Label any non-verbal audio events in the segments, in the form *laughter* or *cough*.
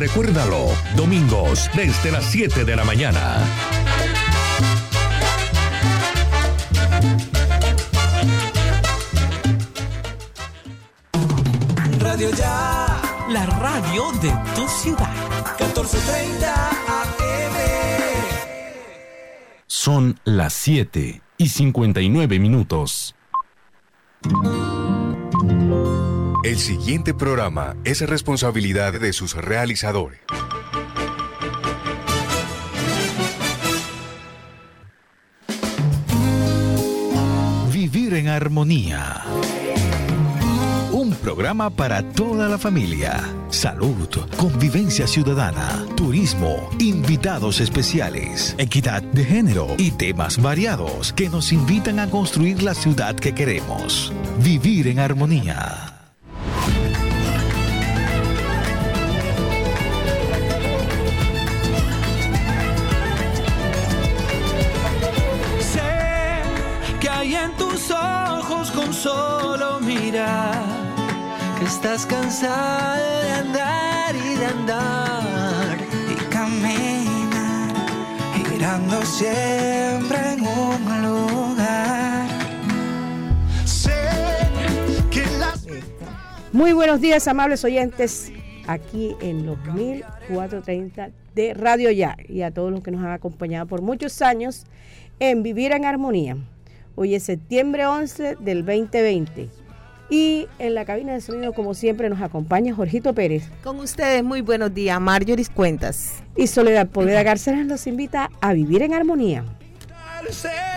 Recuérdalo, domingos desde las 7 de la mañana. Radio Ya. La radio de tu ciudad. 1430 AM. Son las 7 y 59 minutos. El siguiente programa es responsabilidad de sus realizadores. Vivir en armonía. Un programa para toda la familia. Salud, convivencia ciudadana, turismo, invitados especiales, equidad de género y temas variados que nos invitan a construir la ciudad que queremos. Vivir en armonía. Solo mirar que estás cansado de andar y de andar y caminar girando siempre en un lugar. Sé que las Muy buenos días, amables oyentes, aquí en los 1430 de Radio Ya y a todos los que nos han acompañado por muchos años en Vivir en Armonía. Hoy es septiembre 11 del 2020 y en la cabina de sonido, como siempre, nos acompaña Jorgito Pérez Con ustedes, muy buenos días. Marjorie Cuentas. y Soledad Poveda García nos invita a vivir en armonía.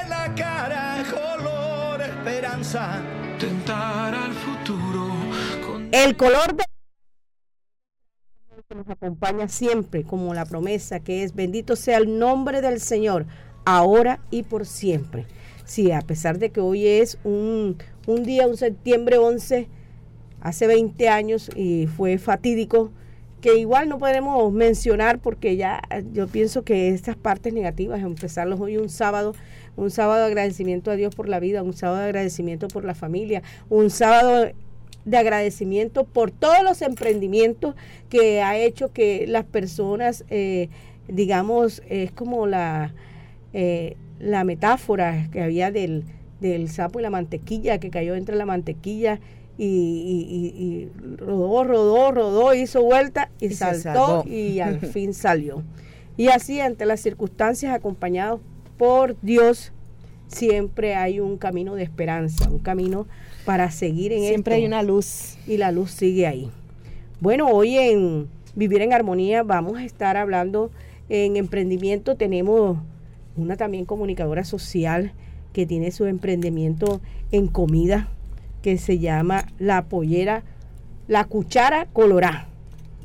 La cara, color, esperanza, tentar al futuro con El color de que nos acompaña siempre como la promesa que es bendito sea el nombre del Señor, ahora y por siempre. Sí, a pesar de que hoy es un, un día, un septiembre 11, hace 20 años y fue fatídico, que igual no podemos mencionar porque ya yo pienso que estas partes negativas, empezarlos hoy un sábado, un sábado de agradecimiento a Dios por la vida, un sábado de agradecimiento por la familia, un sábado de agradecimiento por todos los emprendimientos que ha hecho que las personas, eh, digamos, es como la, eh, la metáfora que había del, del sapo y la mantequilla, que cayó entre la mantequilla y, y- y- y rodó, rodó, rodó, hizo vuelta y, saltó y al *laughs* fin salió. Y así, ante las circunstancias, acompañados por Dios, siempre hay un camino de esperanza, un camino para seguir en Siempre esto hay una luz. y la luz sigue ahí. Bueno, hoy en Vivir en Armonía vamos a estar hablando en emprendimiento. Tenemos una también comunicadora social que tiene su emprendimiento en comida que se llama La Pollera, La Cuchara Colorá.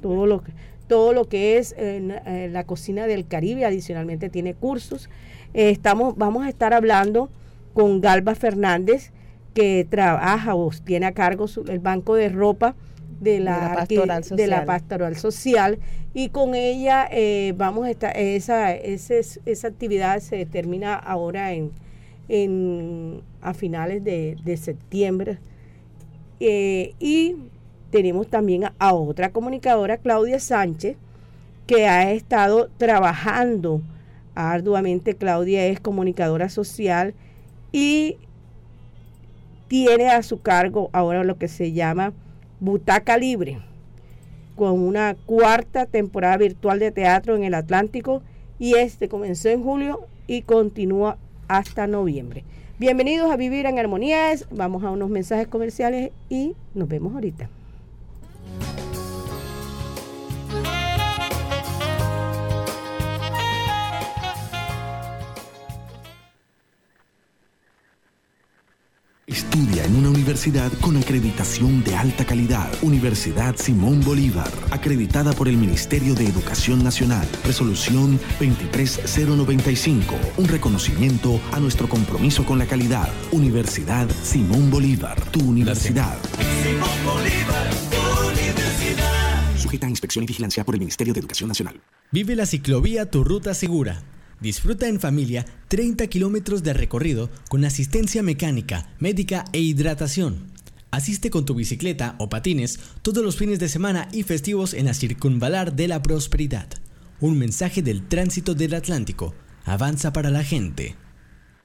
Todo lo todo lo que es en, eh, la cocina del Caribe, adicionalmente tiene cursos. Eh, estamos, vamos a estar hablando con Galba Fernández, que trabaja o tiene a cargo el banco de ropa de la, De la pastoral de la social. pastoral social y con ella eh, vamos a estar esa, ese- esa actividad se termina ahora en, en a finales de, de septiembre Eh, y tenemos también a, a otra comunicadora Claudia Sánchez que ha estado trabajando arduamente Claudia es comunicadora social y tiene a su cargo ahora lo que se llama Butaca Libre, con una cuarta temporada virtual de teatro en el Atlántico y este comenzó en julio y continúa hasta noviembre. Bienvenidos a Vivir en Armonías, vamos a unos mensajes comerciales y nos vemos ahorita. Estudia en una universidad con acreditación de alta calidad. Universidad Simón Bolívar, acreditada por el Ministerio de Educación Nacional. Resolución 23095, un reconocimiento a nuestro compromiso con la calidad. Universidad Simón Bolívar, tu universidad. Simón Bolívar, Universidad. Sujeta a inspección y vigilancia por el Ministerio de Educación Nacional. Vive la ciclovía Tu Ruta Segura. Disfruta en familia 30 kilómetros de recorrido con asistencia mecánica, médica e hidratación. Asiste con tu bicicleta o patines todos los fines de semana y festivos en la Circunvalar de la Prosperidad. Un mensaje del tránsito del Atlántico. Avanza para la gente.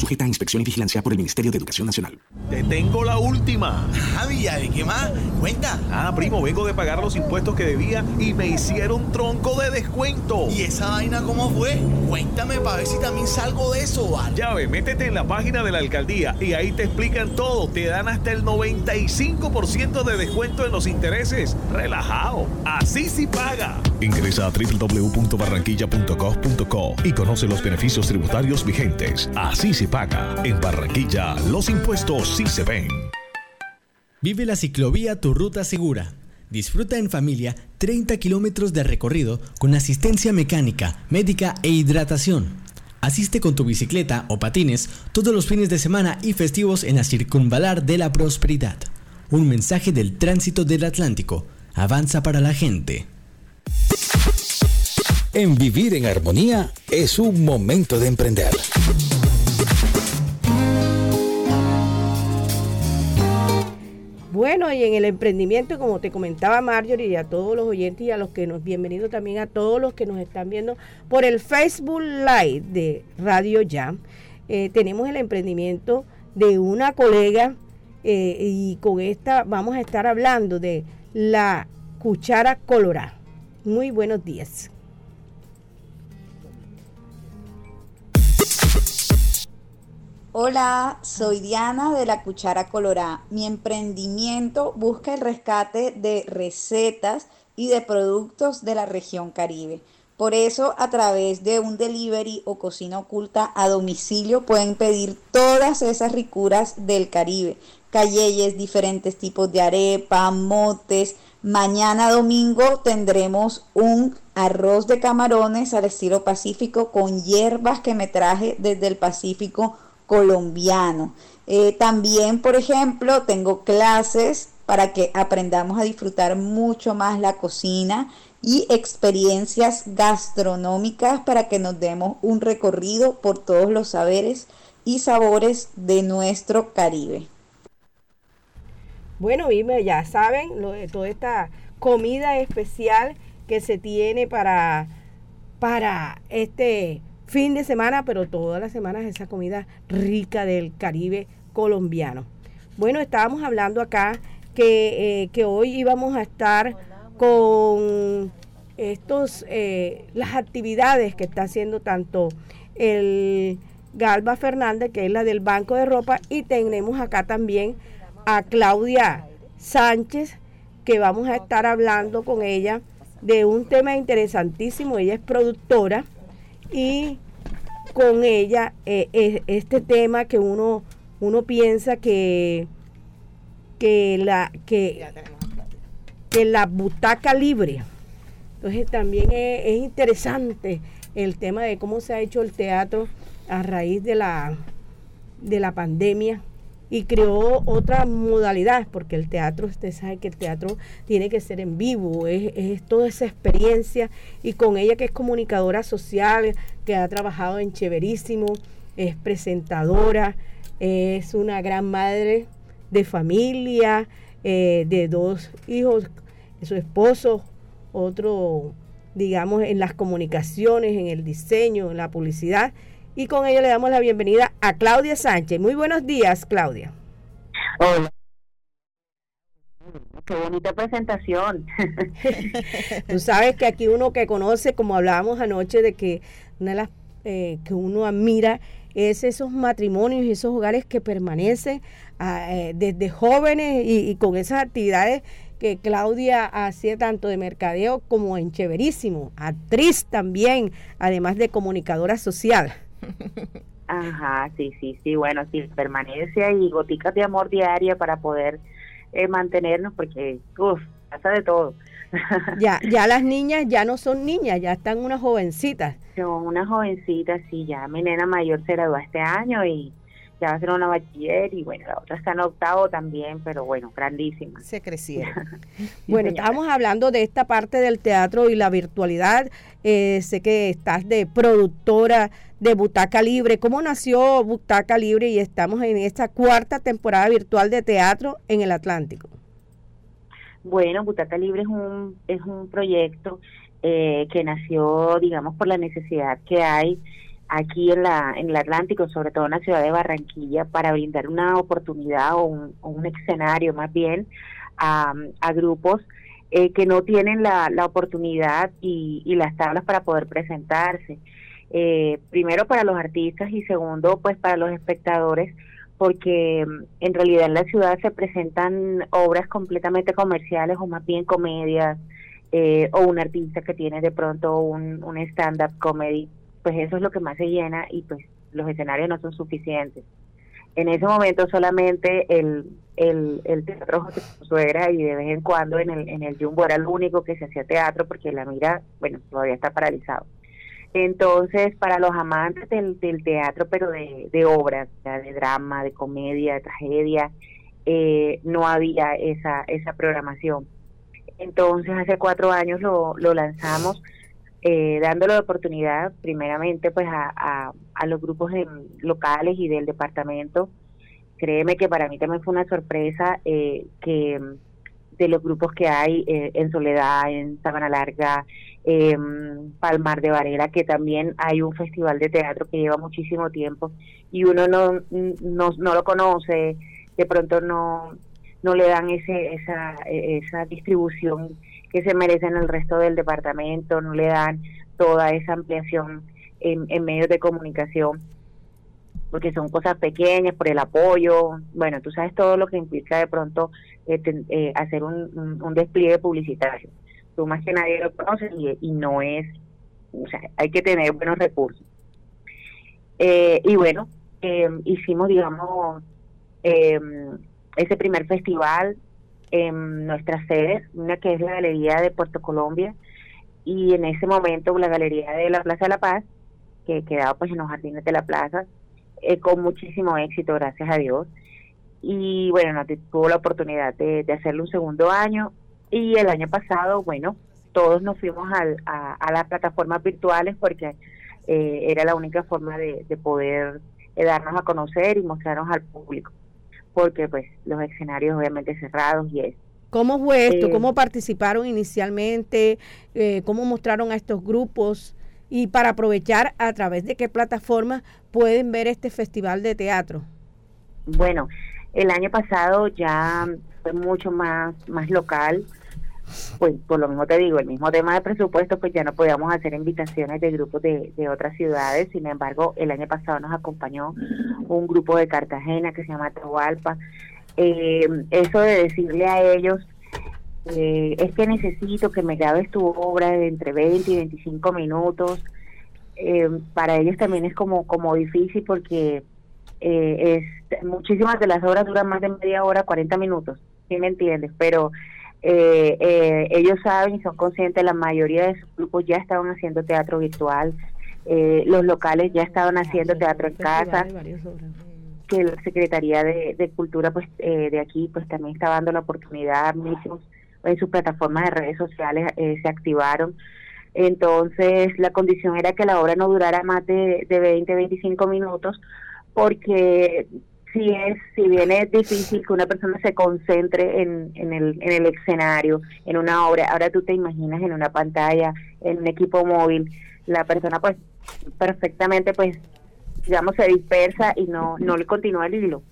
Sujeta a inspección y vigilancia por el Ministerio de Educación Nacional. Te tengo la última. Javi, ¿de qué más? Cuenta. Ah, primo, vengo de pagar los impuestos que debía y me hicieron tronco de descuento. ¿Y esa vaina cómo fue? Cuéntame para ver si también salgo de eso, ¿vale? Ya ve, métete en la página de la alcaldía y ahí te explican todo. Te dan hasta el 95% de descuento en los intereses. Relajado. Así sí paga. Ingresa a www.barranquilla.gov.co y conoce los beneficios tributarios vigentes. Así se paga. En Barranquilla, los impuestos sí se ven. Vive la ciclovía Tu Ruta Segura. Disfruta en familia 30 kilómetros de recorrido con asistencia mecánica, médica e hidratación. Asiste con tu bicicleta o patines todos los fines de semana y festivos en la Circunvalar de la Prosperidad. Un mensaje del tránsito del Atlántico. Avanza para la gente. En Vivir en Armonía es un momento de emprender. Bueno, y en el emprendimiento, como te comentaba Marjorie, y a todos los oyentes y a los que nos, bienvenido también a todos los que nos están viendo por el Facebook Live de Radio Jam, eh, tenemos el emprendimiento de una colega eh, y con esta vamos a estar hablando de la cuchara colorada. Muy buenos días. Hola, soy Diana de la Cuchara Colorada. Mi emprendimiento busca el rescate de recetas y de productos de la región Caribe. Por eso, a través de un delivery o cocina oculta a domicilio pueden pedir todas esas ricuras del Caribe. Calleyes, diferentes tipos de arepa, motes. Mañana domingo tendremos un arroz de camarones al estilo pacífico con hierbas que me traje desde el Pacífico colombiano. Eh, también, por ejemplo, tengo clases para que aprendamos a disfrutar mucho más la cocina y experiencias gastronómicas para que nos demos un recorrido por todos los saberes y sabores de nuestro Caribe. Bueno, Vime, ya saben, lo toda esta comida especial que se tiene para, para este fin de semana, pero todas las semanas esa comida rica del Caribe colombiano. Bueno, estábamos hablando acá que, eh, que hoy íbamos a estar con estos eh, las actividades que está haciendo tanto el Galba Fernández, que es la del Banco de Ropa, y tenemos acá también a Claudia Sánchez, que vamos a estar hablando con ella de un tema interesantísimo. Ella es productora y con ella eh, este tema que uno, uno piensa que, que, la, que, que la butaca libre. Entonces también es, es interesante el tema de cómo se ha hecho el teatro a raíz de la, de la pandemia y creó otra modalidad, porque el teatro, usted sabe que el teatro tiene que ser en vivo, es, es, toda esa experiencia, y con ella que es comunicadora social, que ha trabajado en Cheverísimo, es presentadora, es una gran madre de familia, eh, de dos hijos, su esposo, otro, digamos, en las comunicaciones, en el diseño, en la publicidad, y con ella le damos la bienvenida a Claudia Sánchez. Muy buenos días, Claudia. Hola. Qué bonita presentación. *laughs* Tú sabes que aquí uno que conoce, como hablábamos anoche, de que una de las eh, que uno admira es esos matrimonios y esos hogares que permanecen ah, eh, desde jóvenes y, y, con esas actividades que Claudia hacía tanto de mercadeo como en Cheverísimo, actriz también, además de comunicadora social. Ajá, sí, sí, sí, bueno, sí, permanencia y goticas de amor diaria para poder eh, mantenernos, porque uf, pasa de todo. *laughs* Ya, ya las niñas ya no son niñas, ya están unas jovencitas. Son unas jovencitas, sí, ya mi nena mayor se graduó este año y ya va a ser una bachiller y bueno, la otra está en octavo también, pero bueno, grandísima. Se crecieron. *laughs* Bueno, estábamos hablando de esta parte del teatro y la virtualidad. Eh, sé que estás de productora de Butaca Libre. ¿Cómo nació Butaca Libre y estamos en esta cuarta temporada virtual de teatro en el Atlántico? Bueno, Butaca Libre es un, es un proyecto eh, que nació, digamos, por la necesidad que hay aquí en, la, en el Atlántico, sobre todo en la ciudad de Barranquilla, para brindar una oportunidad o un, escenario más bien a, grupos eh, que no tienen la, oportunidad y, las tablas para poder presentarse. Eh, primero para los artistas y segundo pues para los espectadores porque mm, en realidad en la ciudad se presentan obras completamente comerciales o más bien comedias eh, o un artista que tiene de pronto un, un stand-up comedy pues eso es lo que más se llena y pues los escenarios no son suficientes. En ese momento solamente el, el, teatro José Suegra y de vez en cuando en el, en el Jumbo era el único que se hacía teatro porque la mira, bueno, todavía está paralizado. Entonces, para los amantes del, del teatro, pero de, de obras, de drama, de comedia, de tragedia, eh, no había esa, esa programación. Entonces, hace cuatro años lo, lo lanzamos eh, dándole oportunidad primeramente pues a, a, a los grupos de, locales y del departamento. Créeme que para mí también fue una sorpresa eh, que de los grupos que hay eh, en Soledad, en Sabana Larga, eh, Palmar de Varela, que también hay un festival de teatro que lleva muchísimo tiempo y uno no, no, no lo conoce, de pronto no, no le dan ese, esa, esa distribución que se merecen el resto del departamento, no le dan toda esa ampliación en, en medios de comunicación, porque son cosas pequeñas, por el apoyo, bueno, tú sabes todo lo que implica de pronto eh, eh, hacer un, despliegue publicitario. Tú más que nadie lo conoces y, y, no es, o sea, hay que tener buenos recursos. Eh, y bueno, hicimos, digamos, ese primer festival en nuestras sedes, una que es la Galería de Puerto Colombia y en ese momento la Galería de la Plaza de la Paz, que quedaba pues en los jardines de la plaza, eh, con muchísimo éxito, gracias a Dios. Y bueno, no tuvo la oportunidad de, de, hacerlo un segundo año y el año pasado, bueno, todos nos fuimos a, a las plataformas virtuales porque eh, era la única forma de, de poder eh, darnos a conocer y mostrarnos al público porque pues los escenarios obviamente cerrados y eso. ¿Cómo fue esto? Eh, ¿Cómo participaron inicialmente? Eh, ¿Cómo mostraron a estos grupos? Y para aprovechar, ¿a través de qué plataforma pueden ver este festival de teatro? Bueno, el año pasado ya fue mucho más, más local, pues por lo mismo te digo, el mismo tema de presupuesto, pues ya no podíamos hacer invitaciones de grupos de, de otras ciudades, sin embargo, el año pasado nos acompañó un grupo de Cartagena que se llama Tahualpa. Eh, eso de decirle a ellos, eh, es que necesito que me grabes tu obra de entre 20 y 25 minutos, eh, para ellos también es como, como difícil porque es muchísimas de las obras duran más de media hora, 40 minutos, ¿sí me entiendes? Pero eh, eh, ellos saben y son conscientes, la mayoría de sus grupos ya estaban haciendo teatro virtual, eh, los locales ya estaban haciendo teatro en casa, que la Secretaría de, de Cultura pues eh, de aquí pues también está dando la oportunidad, mismos en sus plataformas de redes sociales eh, se activaron. Entonces la condición era que la obra no durara más de, de 20, 25 minutos porque si es, si bien es difícil que una persona se concentre en, en, el, en el escenario, en una obra, ahora tú te imaginas en una pantalla, en un equipo móvil, la persona pues perfectamente pues digamos se dispersa y no, no le continúa el hilo.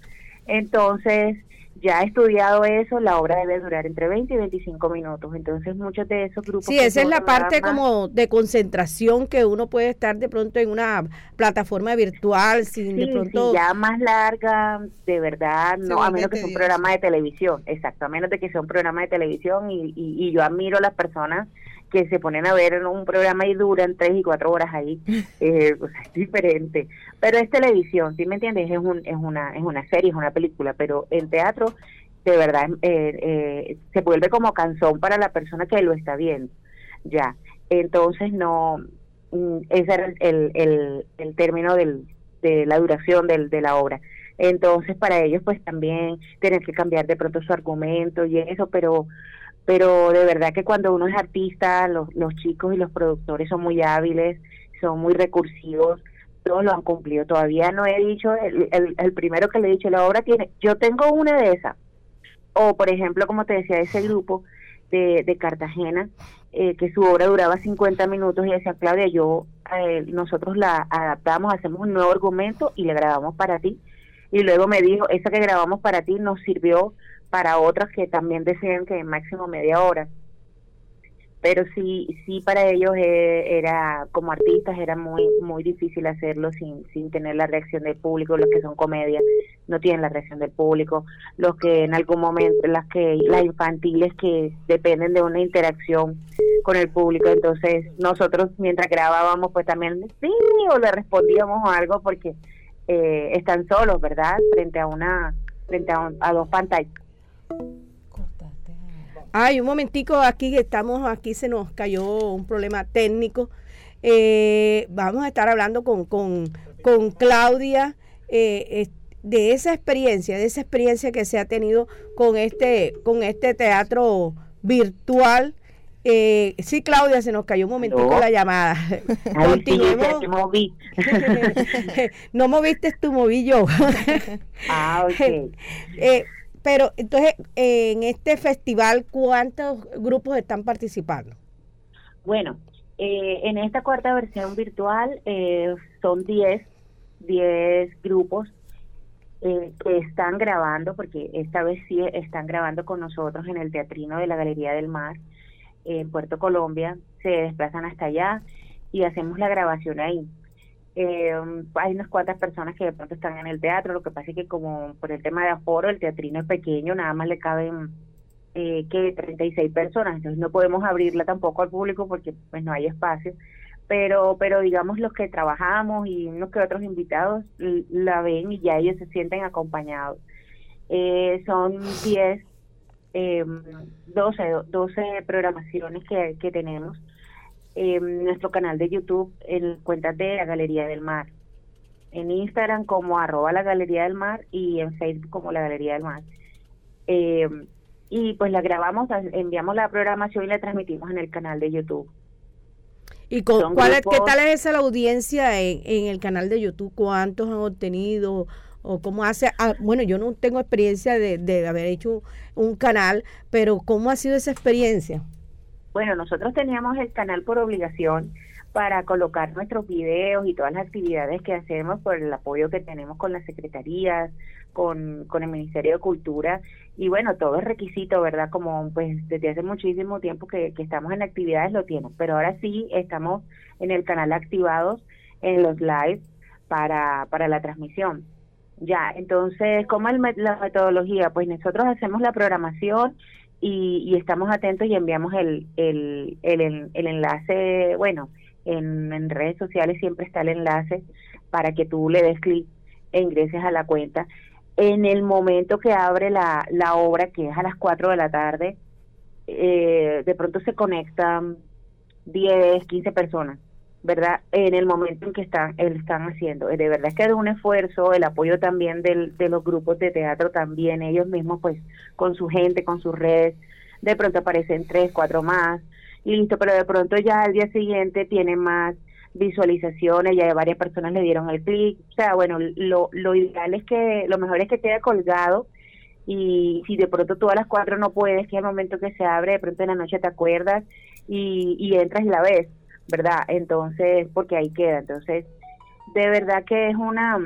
Entonces, ya estudiado eso, la obra debe durar entre 20 y 25 minutos. Entonces, muchos de esos grupos. Sí, esa es la parte como de concentración que uno puede estar de pronto en una plataforma virtual, sin sí, de pronto. Sí, ya más larga, de verdad, no, a menos que sea un programa de televisión, exacto, a menos de que sea un programa de televisión y, y, y yo admiro a las personas que se ponen a ver un programa y duran tres y cuatro horas ahí, *laughs* eh, o sea, es diferente. Pero es televisión, ¿sí me entiendes? Es, un, es, una, es una serie, es una película, pero en teatro de verdad eh, eh, se vuelve como canzón para la persona que lo está viendo. Ya, entonces no, mm, ese era el, el, el, término del, de la duración del, de la obra. Entonces para ellos pues también tener que cambiar de pronto su argumento y eso, pero pero de verdad que cuando uno es artista, los, los chicos y los productores son muy hábiles, son muy recursivos, todos lo han cumplido. Todavía no he dicho, el, el, primero que le he dicho, la obra tiene, yo tengo una de esas, o por ejemplo, como te decía, ese grupo de, de Cartagena, eh, que su obra duraba 50 minutos y decía, Claudia, yo, eh, nosotros la adaptamos, hacemos un nuevo argumento y le grabamos para ti. Y luego me dijo, esa que grabamos para ti nos sirvió para otras que también decían que máximo media hora. Pero sí sí para ellos eh, era como artistas era muy muy difícil hacerlo sin sin tener la reacción del público. Los que son comedias no tienen la reacción del público. Los que en algún momento las que las infantiles que dependen de una interacción con el público. Entonces nosotros mientras grabábamos pues también sí o le respondíamos algo porque eh, están solos verdad frente a una frente a, a dos pantallas Ay, un momentico, aquí estamos, aquí se nos cayó un problema técnico. Eh, vamos a estar hablando con, con, con Claudia eh, de esa experiencia, de esa experiencia que se ha tenido con este, con este teatro virtual. Eh, sí, Claudia, se nos cayó un momentico la llamada. *laughs* Continuemos. *laughs* no moviste tú, moví yo. ah, ok. *laughs* Pero entonces, en este festival, ¿cuántos grupos están participando? Bueno, eh, en esta cuarta versión virtual eh, son 10, 10 grupos eh, que están grabando, porque esta vez sí están grabando con nosotros en el Teatrino de la Galería del Mar en Puerto Colombia, se desplazan hasta allá y hacemos la grabación ahí. Eh, hay unas cuantas personas que de pronto están en el teatro, lo que pasa es que como por el tema de aforo, el teatrino es pequeño, nada más le caben eh, que 36 personas, entonces no podemos abrirla tampoco al público porque pues no hay espacio, pero pero digamos los que trabajamos y unos que otros invitados la ven y ya ellos se sienten acompañados. Eh, son 10, eh, 12, 12 programaciones que, que tenemos en nuestro canal de YouTube, en cuentas de la Galería del Mar. En Instagram como arroba la Galería del Mar y en Facebook como la Galería del Mar. Eh, y pues la grabamos, enviamos la programación y la transmitimos en el canal de YouTube. ¿Y con, cuál qué tal es esa la audiencia en, en, el canal de YouTube? ¿Cuántos han obtenido? ¿O cómo hace? Ah, bueno, yo no tengo experiencia de, de haber hecho un canal, pero ¿cómo ha sido esa experiencia? Bueno, nosotros teníamos el canal por obligación para colocar nuestros videos y todas las actividades que hacemos por el apoyo que tenemos con las secretarías, con, con el Ministerio de Cultura y bueno, todo es requisito, ¿verdad? Como pues desde hace muchísimo tiempo que, que estamos en actividades lo tienen, pero ahora sí estamos en el canal activados en los lives para, para la transmisión. Ya, entonces, ¿cómo es la metodología? Pues nosotros hacemos la programación y, y estamos atentos y enviamos el, el, el, enlace, bueno, en, en, redes sociales siempre está el enlace para que tú le des clic e ingreses a la cuenta. En el momento que abre la, la obra, que es a las 4 de la tarde, eh, de pronto se conectan 10, 15 personas ¿verdad? En el momento en que están, están haciendo. De verdad es que es un esfuerzo, el apoyo también del, de los grupos de teatro también, ellos mismos pues con su gente, con sus redes, de pronto aparecen tres, cuatro más, listo, pero de pronto ya al día siguiente tienen más visualizaciones, ya varias personas le dieron el clic, o sea, bueno, lo, lo ideal es que, lo mejor es que quede colgado y si de pronto tú a las cuatro no puedes, que es el momento que se abre, de pronto en la noche te acuerdas y, y entras y la ves ¿verdad? Entonces, porque ahí queda. Entonces, de verdad que es una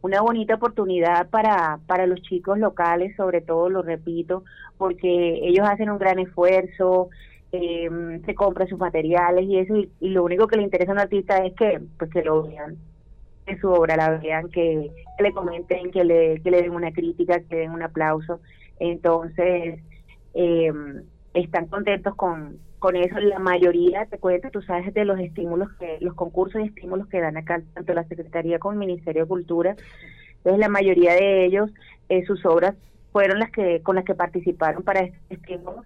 una bonita oportunidad para, para los chicos locales, sobre todo, lo repito, porque ellos hacen un gran esfuerzo, eh, se compran sus materiales y eso, y, lo único que le interesa a un artista es que, pues, que lo vean, que su obra la vean, que, le comenten, que le, que le den una crítica, que le den un aplauso. Entonces, eh, están contentos con, con eso la mayoría, te cuento, tú sabes de los estímulos, que los concursos y estímulos que dan acá tanto la Secretaría como el Ministerio de Cultura, entonces la mayoría de ellos, eh, sus obras fueron las que con las que participaron para este estímulo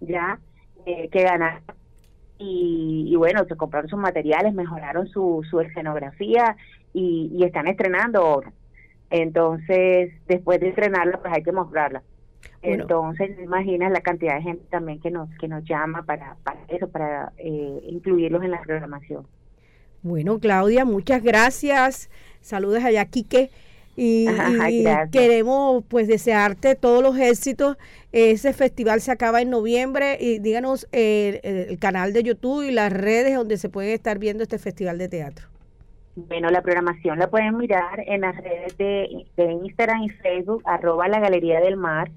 ya eh, que ganaron. Y, y, bueno se compraron sus materiales mejoraron su, su escenografía y, están estrenando obra entonces después de estrenarla pues hay que mostrarla entonces imaginas la cantidad de gente también que nos que nos llama para, para eso para eh, incluirlos en la programación. Bueno Claudia muchas gracias. Saludos allá Quique. Y, *laughs* y queremos pues desearte todos los éxitos. Ese festival se acaba en noviembre y díganos eh, el canal de YouTube y las redes donde se puede estar viendo este festival de teatro. Bueno, la programación la pueden mirar en las redes de, de Instagram y Facebook, arroba la Galería del Mar,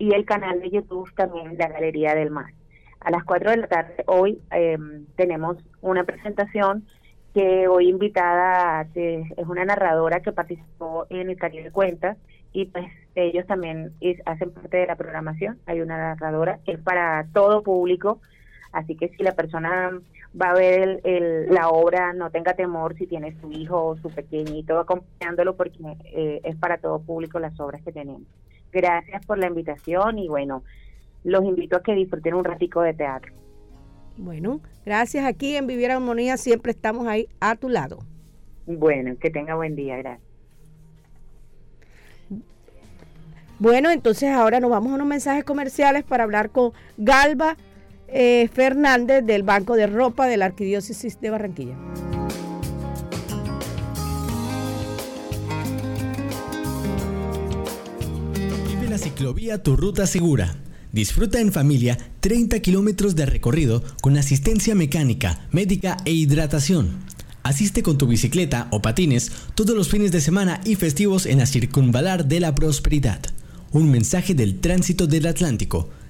y el canal de YouTube también, la Galería del Mar. A las 4 de la tarde hoy eh, tenemos una presentación que hoy invitada es una narradora que participó en el Caribe Cuenta y pues ellos también hacen parte de la programación. Hay una narradora es para todo público, así que si la persona va a ver el, la obra, no tenga temor si tiene su hijo o su pequeñito acompañándolo porque eh, es para todo público las obras que tenemos. Gracias por la invitación y bueno, los invito a que disfruten un ratico de teatro. Bueno, gracias aquí en Vivir Armonía, siempre estamos ahí a tu lado. Bueno, que tenga buen día, gracias. Bueno, entonces ahora nos vamos a unos mensajes comerciales para hablar con Galba eh, Fernández del Banco de Ropa de la Arquidiócesis de Barranquilla. Ciclovía Tu Ruta Segura Disfruta en familia 30 kilómetros de recorrido con asistencia mecánica, médica e hidratación. Asiste con tu bicicleta o patines todos los fines de semana y festivos en la Circunvalar de la Prosperidad. Un mensaje del tránsito del Atlántico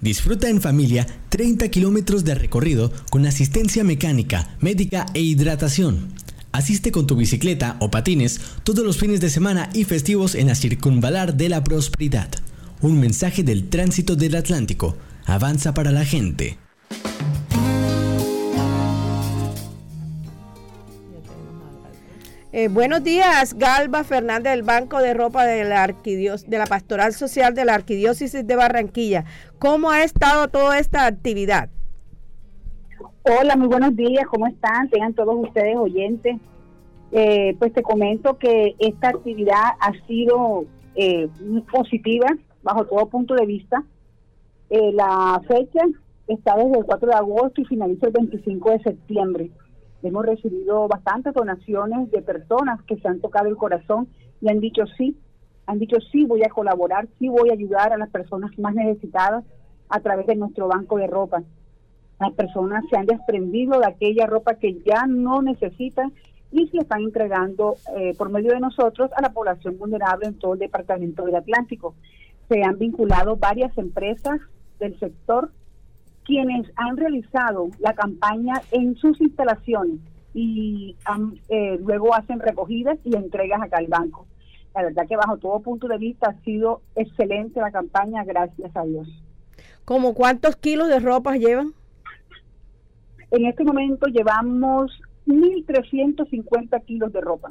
Disfruta en familia 30 kilómetros de recorrido con asistencia mecánica, médica e hidratación. Asiste con tu bicicleta o patines todos los fines de semana y festivos en la Circunvalar de la Prosperidad. Un mensaje del tránsito del Atlántico. Avanza para la gente. Eh, buenos días, Galba Fernández del Banco de Ropa de la, Pastoral Social de la Arquidiócesis de Barranquilla. ¿Cómo ha estado toda esta actividad? Hola, muy buenos días, ¿cómo están? Tengan todos ustedes oyentes. Eh, pues te comento que esta actividad ha sido eh, muy positiva bajo todo punto de vista. Eh, la fecha está desde el 4 de agosto y finaliza el 25 de septiembre. Hemos recibido bastantes donaciones de personas que se han tocado el corazón y han dicho sí, han dicho sí, voy a colaborar, sí voy a ayudar a las personas más necesitadas a través de nuestro banco de ropa las personas se han desprendido de aquella ropa que ya no necesitan y se están entregando eh, por medio de nosotros a la población vulnerable en todo el departamento del Atlántico. Se han vinculado varias empresas del sector quienes han realizado la campaña en sus instalaciones y han, eh, luego hacen recogidas y entregas acá al banco. La verdad que bajo todo punto de vista ha sido excelente la campaña, gracias a Dios. ¿Cómo cuántos kilos de ropa llevan? En este momento llevamos 1.350 kilos de ropa.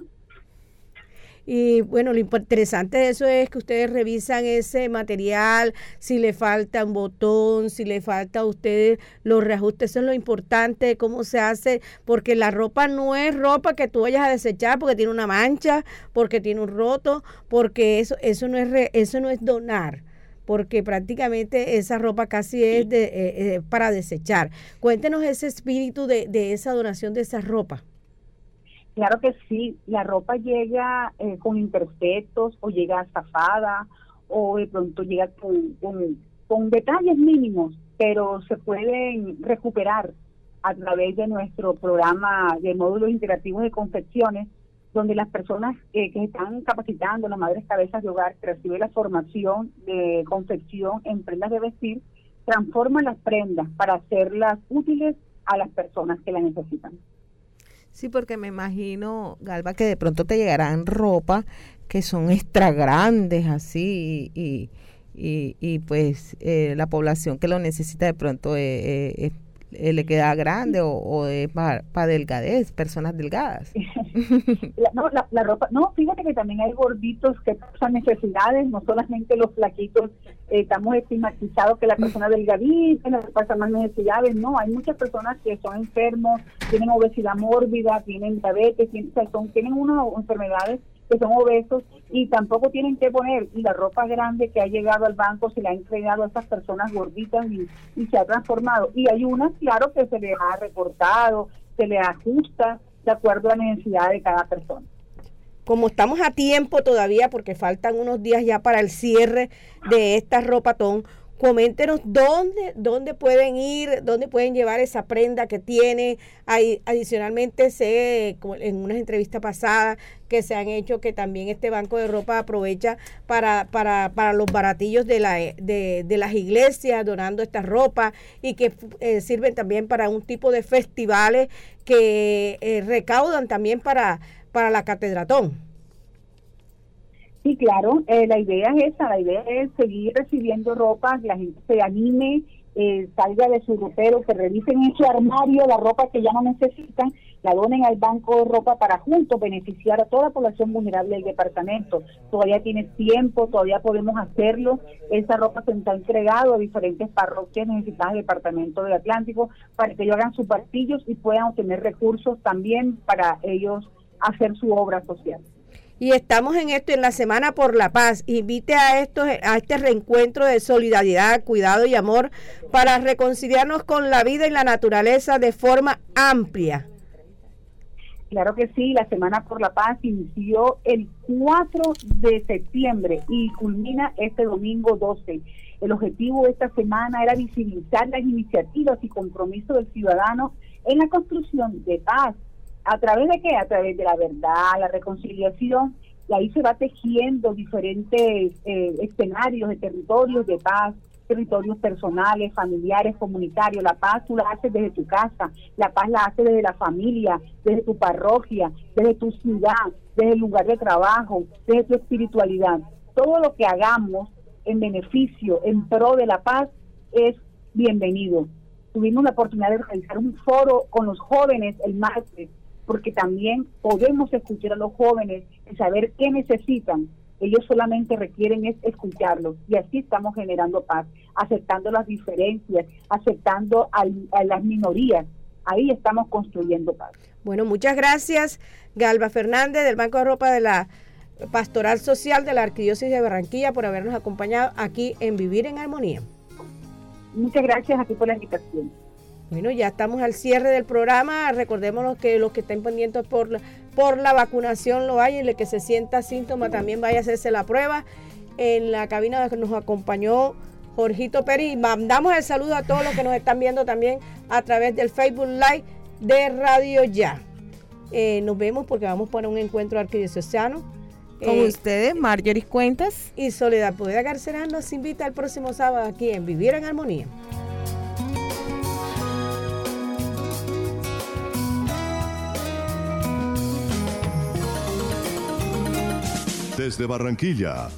Y bueno, lo interesante de eso es que ustedes revisan ese material, si le falta un botón, si le falta a ustedes los reajustes, eso es lo importante cómo se hace, porque la ropa no es ropa que tú vayas a desechar porque tiene una mancha, porque tiene un roto, porque eso, eso, no, es re- eso no es donar porque prácticamente esa ropa casi es de, eh, eh, para desechar. Cuéntenos ese espíritu de, de esa donación de esa ropa. Claro que sí, la ropa llega eh, con imperfectos o llega zafada o de pronto llega con, con, detalles mínimos, pero se pueden recuperar a través de nuestro programa de módulos interactivos de confecciones, donde las personas eh, que están capacitando, las madres cabezas de hogar, que reciben la formación de confección en prendas de vestir, transforman las prendas para hacerlas útiles a las personas que las necesitan. Sí, porque me imagino, Galva, que de pronto te llegarán ropa que son extra grandes así y, y, y, pues eh, la población que lo necesita de pronto eh, eh, eh, le queda grande o, o es para delgadez, personas delgadas. *laughs* La, no, la, la ropa, no, fíjate que también hay gorditos que pasan necesidades, no solamente los flaquitos, eh, estamos estigmatizados que la persona delgadita la pasa más necesidades, no, hay muchas personas que son enfermos, tienen obesidad mórbida, tienen diabetes, tienen, o sea, son, tienen unas enfermedades que son obesos y tampoco tienen que poner y la ropa grande que ha llegado al banco se le ha entregado a estas personas gorditas y, y se ha transformado. Y hay unas, claro, que se le ha recortado, se le ajusta de acuerdo a la necesidad de cada persona. Como estamos a tiempo todavía, porque faltan unos días ya para el cierre de esta ropatón, coméntenos dónde, dónde pueden ir, dónde pueden llevar esa prenda que tiene. Hay, adicionalmente, sé en unas entrevistas pasadas que se han hecho que también este banco de ropa aprovecha para, para, para los baratillos de, la, de, de las iglesias donando esta ropa y que eh, sirven también para un tipo de festivales que eh, recaudan también para, para la catedratón. Sí, claro, eh, la idea es esa, la idea es seguir recibiendo ropa, la gente se anime, eh, salga de su ropero, que revisen en su armario la ropa que ya no necesitan, la donen al banco de ropa para juntos beneficiar a toda la población vulnerable del departamento. Todavía tiene tiempo, todavía podemos hacerlo. Esa ropa se está entregado a diferentes parroquias necesitadas del departamento del Atlántico para que ellos hagan sus partillos y puedan obtener recursos también para ellos hacer su obra social. Y estamos en esto en la Semana por la Paz. Invite a, estos, a este reencuentro de solidaridad, cuidado y amor para reconciliarnos con la vida y la naturaleza de forma amplia. Claro que sí, la Semana por la Paz inició el 4 de septiembre y culmina este domingo 12. El objetivo de esta semana era visibilizar las iniciativas y compromisos del ciudadano en la construcción de paz, ¿A través de qué? A través de la verdad, la reconciliación, y ahí se va tejiendo diferentes eh, escenarios de territorios de paz, territorios personales, familiares, comunitarios. La paz tú la haces desde tu casa, la paz la haces desde la familia, desde tu parroquia, desde tu ciudad, desde el lugar de trabajo, desde tu espiritualidad. Todo lo que hagamos en beneficio, en pro de la paz, es bienvenido. Tuvimos la oportunidad de realizar un foro con los jóvenes el martes porque también podemos escuchar a los jóvenes y saber qué necesitan. Ellos solamente requieren es escucharlos y así estamos generando paz, aceptando las diferencias, aceptando a, a las minorías. Ahí estamos construyendo paz. Bueno, muchas gracias, Galva Fernández del Banco de Ropa de la Pastoral Social de la Arquidiócesis de Barranquilla por habernos acompañado aquí en Vivir en Armonía. Muchas gracias a ti por la invitación. Bueno, ya estamos al cierre del programa. Recordemos que los que estén pendientes por la, por la vacunación lo hay y el que se sienta síntoma también vaya a hacerse la prueba. En la cabina nos acompañó Jorgito Pérez y mandamos el saludo a todos los que nos están viendo también a través del Facebook Live de Radio Ya. Eh, nos vemos porque vamos para un encuentro arquidiocesano. Con eh, ustedes, Marjorie Cuentas. Y Soledad Podeda Garcera nos invita el próximo sábado aquí en Vivir en Armonía. Desde Barranquilla,